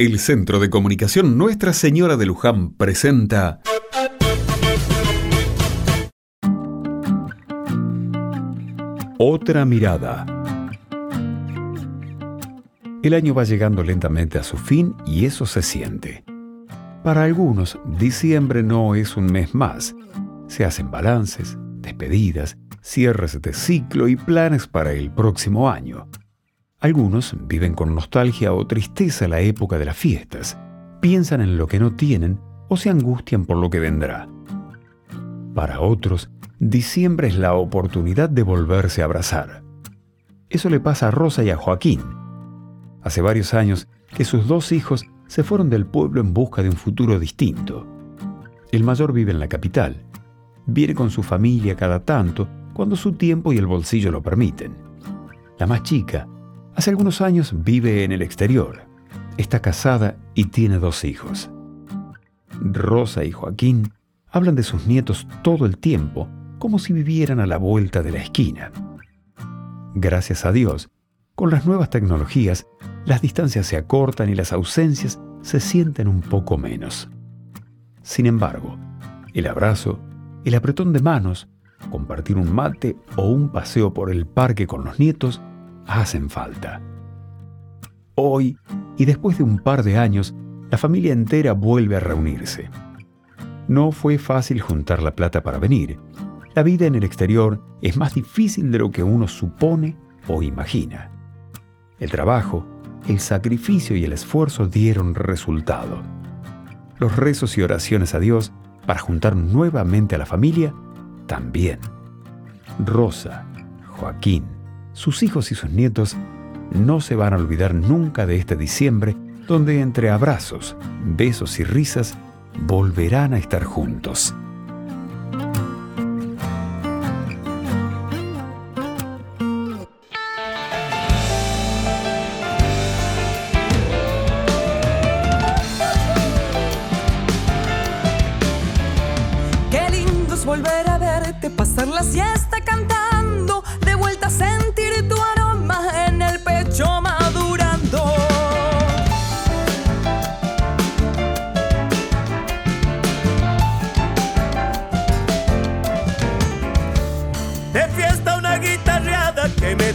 El Centro de Comunicación Nuestra Señora de Luján presenta Otra mirada. El año va llegando lentamente a su fin y eso se siente. Para algunos, diciembre no es un mes más. Se hacen balances, despedidas, cierres de ciclo y planes para el próximo año. Algunos viven con nostalgia o tristeza la época de las fiestas, piensan en lo que no tienen o se angustian por lo que vendrá. Para otros, diciembre es la oportunidad de volverse a abrazar. Eso le pasa a Rosa y a Joaquín. Hace varios años que sus dos hijos se fueron del pueblo en busca de un futuro distinto. El mayor vive en la capital. Viene con su familia cada tanto cuando su tiempo y el bolsillo lo permiten. La más chica Hace algunos años vive en el exterior. Está casada y tiene dos hijos. Rosa y Joaquín hablan de sus nietos todo el tiempo, como si vivieran a la vuelta de la esquina. Gracias a Dios, con las nuevas tecnologías, las distancias se acortan y las ausencias se sienten un poco menos. Sin embargo, el abrazo, el apretón de manos, compartir un mate o un paseo por el parque con los nietos hacen falta. Hoy, y después de un par de años, la familia entera vuelve a reunirse. No fue fácil juntar la plata para venir. La vida en el exterior es más difícil de lo que uno supone o imagina. El trabajo, el sacrificio y el esfuerzo dieron resultado. Los rezos y oraciones a Dios para juntar nuevamente a la familia también. Rosa, Joaquín, sus hijos y sus nietos no se van a olvidar nunca de este diciembre donde entre abrazos, besos y risas volverán a estar juntos. Volver a verte, pasar la siesta cantando,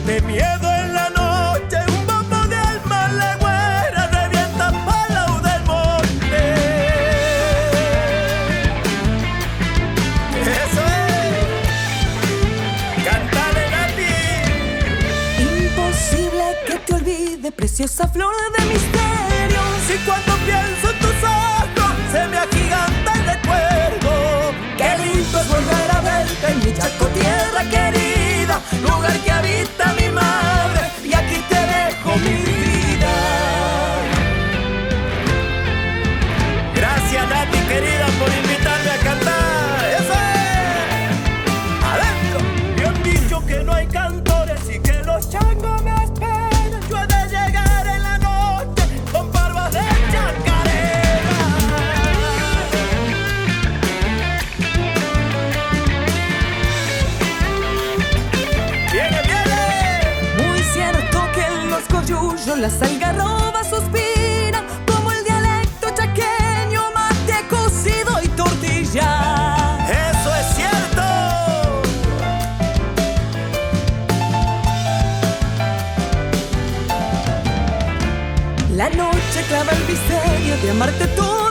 mete miedo en la noche. Un bombo de alma legüera revienta palau del monte. Eso es. Cántale a ti. Imposible que te olvide, preciosa flor de misterio. Si cuando pienso en tus ojos se me agiganta el recuerdo. Qué lindo es volver a verte en mi chaco tierra querida, lugar que habita coyullos las algarrobas suspiran como el dialecto chaqueño, mate cocido y tortilla. Eso es cierto. La noche clava el misterio de amarte tú